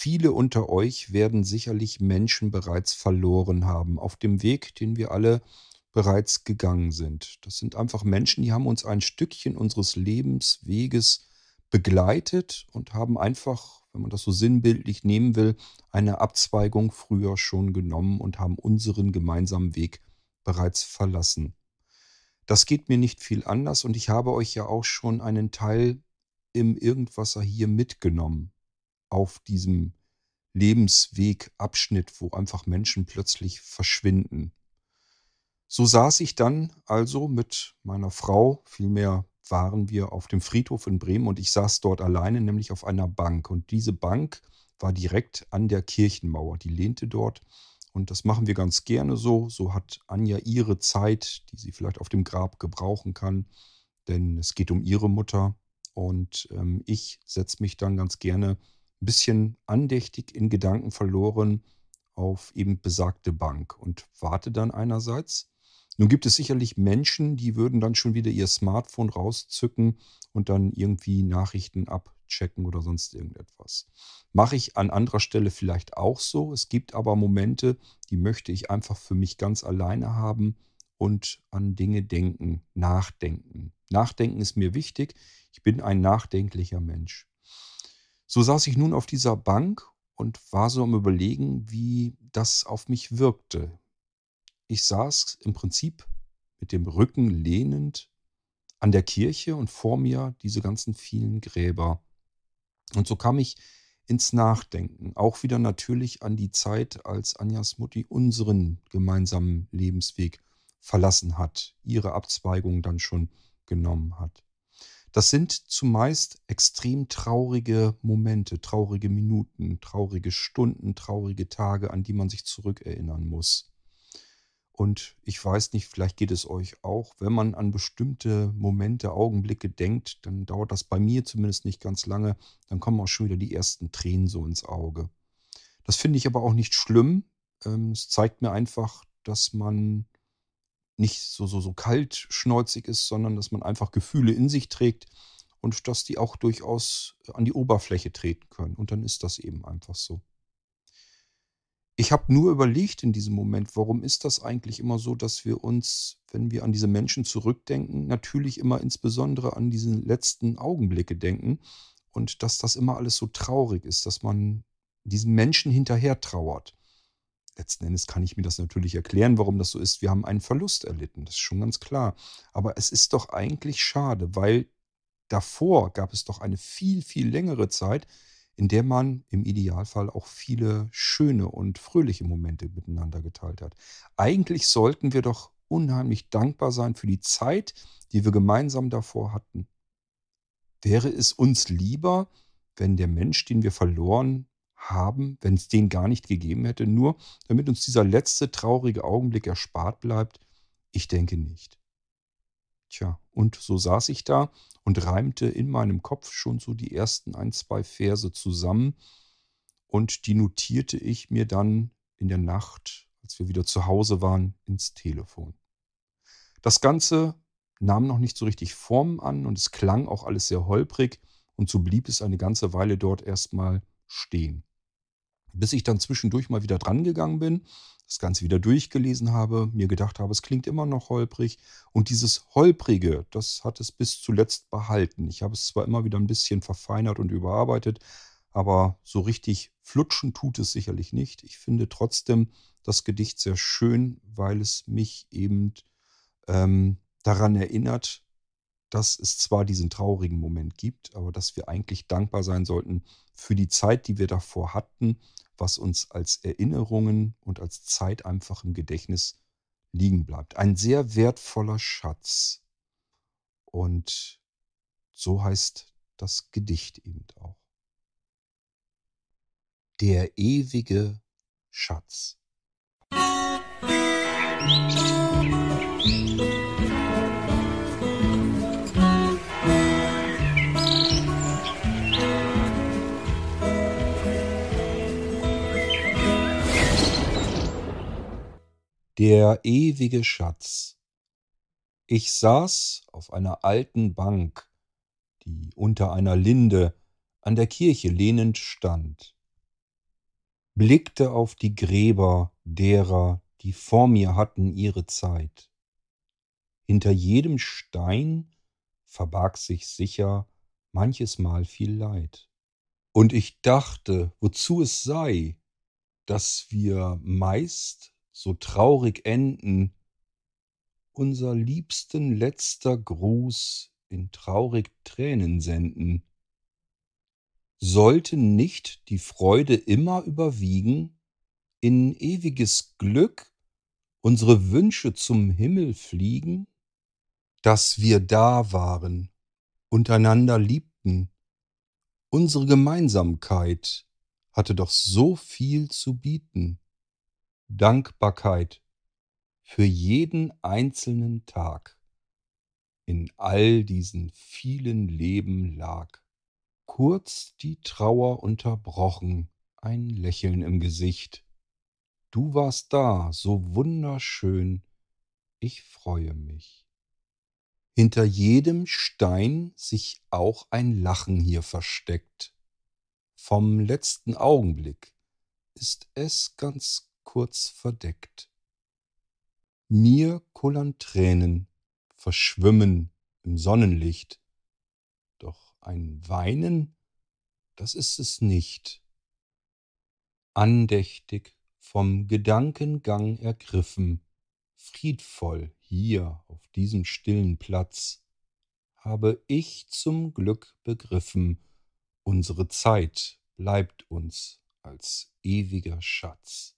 Viele unter euch werden sicherlich Menschen bereits verloren haben auf dem Weg, den wir alle bereits gegangen sind. Das sind einfach Menschen, die haben uns ein Stückchen unseres Lebensweges begleitet und haben einfach, wenn man das so sinnbildlich nehmen will, eine Abzweigung früher schon genommen und haben unseren gemeinsamen Weg bereits verlassen. Das geht mir nicht viel anders und ich habe euch ja auch schon einen Teil im Irgendwasser hier mitgenommen auf diesem Lebenswegabschnitt, wo einfach Menschen plötzlich verschwinden. So saß ich dann also mit meiner Frau, vielmehr waren wir auf dem Friedhof in Bremen und ich saß dort alleine, nämlich auf einer Bank. Und diese Bank war direkt an der Kirchenmauer, die lehnte dort. Und das machen wir ganz gerne so. So hat Anja ihre Zeit, die sie vielleicht auf dem Grab gebrauchen kann, denn es geht um ihre Mutter. Und ähm, ich setze mich dann ganz gerne ein bisschen andächtig in Gedanken verloren auf eben besagte Bank und warte dann einerseits nun gibt es sicherlich Menschen, die würden dann schon wieder ihr Smartphone rauszücken und dann irgendwie Nachrichten abchecken oder sonst irgendetwas. Mache ich an anderer Stelle vielleicht auch so. Es gibt aber Momente, die möchte ich einfach für mich ganz alleine haben und an Dinge denken, nachdenken. Nachdenken ist mir wichtig. Ich bin ein nachdenklicher Mensch. So saß ich nun auf dieser Bank und war so am Überlegen, wie das auf mich wirkte. Ich saß im Prinzip mit dem Rücken lehnend an der Kirche und vor mir diese ganzen vielen Gräber. Und so kam ich ins Nachdenken, auch wieder natürlich an die Zeit, als Anjas Mutti unseren gemeinsamen Lebensweg verlassen hat, ihre Abzweigung dann schon genommen hat. Das sind zumeist extrem traurige Momente, traurige Minuten, traurige Stunden, traurige Tage, an die man sich zurückerinnern muss. Und ich weiß nicht, vielleicht geht es euch auch, wenn man an bestimmte Momente, Augenblicke denkt, dann dauert das bei mir zumindest nicht ganz lange, dann kommen auch schon wieder die ersten Tränen so ins Auge. Das finde ich aber auch nicht schlimm. Ähm, es zeigt mir einfach, dass man nicht so, so, so kaltschnäuzig ist, sondern dass man einfach Gefühle in sich trägt und dass die auch durchaus an die Oberfläche treten können. Und dann ist das eben einfach so. Ich habe nur überlegt in diesem Moment, warum ist das eigentlich immer so, dass wir uns, wenn wir an diese Menschen zurückdenken, natürlich immer insbesondere an diese letzten Augenblicke denken und dass das immer alles so traurig ist, dass man diesen Menschen hinterher trauert. Letzten Endes kann ich mir das natürlich erklären, warum das so ist. Wir haben einen Verlust erlitten, das ist schon ganz klar. Aber es ist doch eigentlich schade, weil davor gab es doch eine viel, viel längere Zeit, in der man im Idealfall auch viele schöne und fröhliche Momente miteinander geteilt hat. Eigentlich sollten wir doch unheimlich dankbar sein für die Zeit, die wir gemeinsam davor hatten. Wäre es uns lieber, wenn der Mensch, den wir verloren haben, wenn es den gar nicht gegeben hätte, nur damit uns dieser letzte traurige Augenblick erspart bleibt? Ich denke nicht. Tja, und so saß ich da und reimte in meinem Kopf schon so die ersten ein, zwei Verse zusammen. Und die notierte ich mir dann in der Nacht, als wir wieder zu Hause waren, ins Telefon. Das Ganze nahm noch nicht so richtig Form an und es klang auch alles sehr holprig und so blieb es eine ganze Weile dort erstmal stehen. Bis ich dann zwischendurch mal wieder dran gegangen bin das Ganze wieder durchgelesen habe, mir gedacht habe, es klingt immer noch holprig. Und dieses Holprige, das hat es bis zuletzt behalten. Ich habe es zwar immer wieder ein bisschen verfeinert und überarbeitet, aber so richtig flutschen tut es sicherlich nicht. Ich finde trotzdem das Gedicht sehr schön, weil es mich eben ähm, daran erinnert, dass es zwar diesen traurigen Moment gibt, aber dass wir eigentlich dankbar sein sollten für die Zeit, die wir davor hatten was uns als Erinnerungen und als Zeit einfach im Gedächtnis liegen bleibt. Ein sehr wertvoller Schatz. Und so heißt das Gedicht eben auch. Der ewige Schatz. Musik Der ewige Schatz. Ich saß auf einer alten Bank, die unter einer Linde an der Kirche lehnend stand. blickte auf die Gräber derer, die vor mir hatten ihre Zeit. Hinter jedem Stein verbarg sich sicher manches Mal viel Leid. Und ich dachte, wozu es sei, dass wir meist so traurig enden, unser liebsten letzter Gruß in traurig Tränen senden. Sollte nicht die Freude immer überwiegen, in ewiges Glück unsere Wünsche zum Himmel fliegen? Dass wir da waren, untereinander liebten, unsere Gemeinsamkeit hatte doch so viel zu bieten. Dankbarkeit für jeden einzelnen Tag in all diesen vielen Leben lag. Kurz die Trauer unterbrochen, ein Lächeln im Gesicht. Du warst da, so wunderschön, ich freue mich. Hinter jedem Stein sich auch ein Lachen hier versteckt. Vom letzten Augenblick ist es ganz kurz verdeckt. Mir kullern Tränen, verschwimmen im Sonnenlicht. Doch ein Weinen, das ist es nicht. Andächtig vom Gedankengang ergriffen, friedvoll hier auf diesem stillen Platz, habe ich zum Glück begriffen, unsere Zeit bleibt uns als ewiger Schatz.